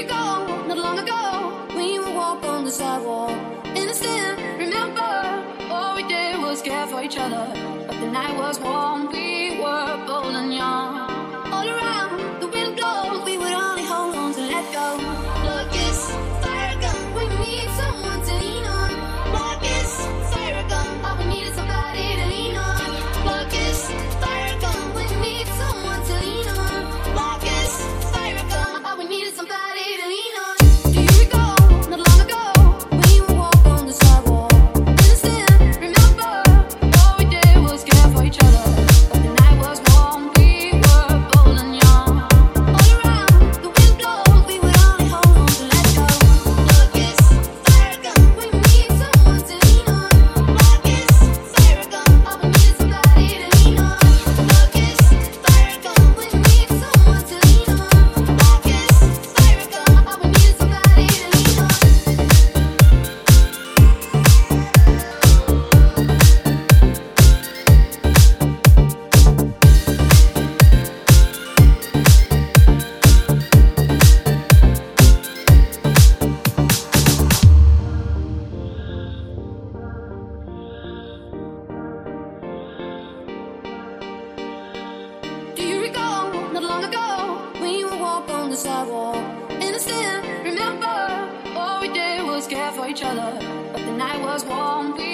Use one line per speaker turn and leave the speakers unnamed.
we not long ago, we would walk on the sidewalk. Innocent, remember, all we did was care for each other. But the night was warm. each other, but the night was warm.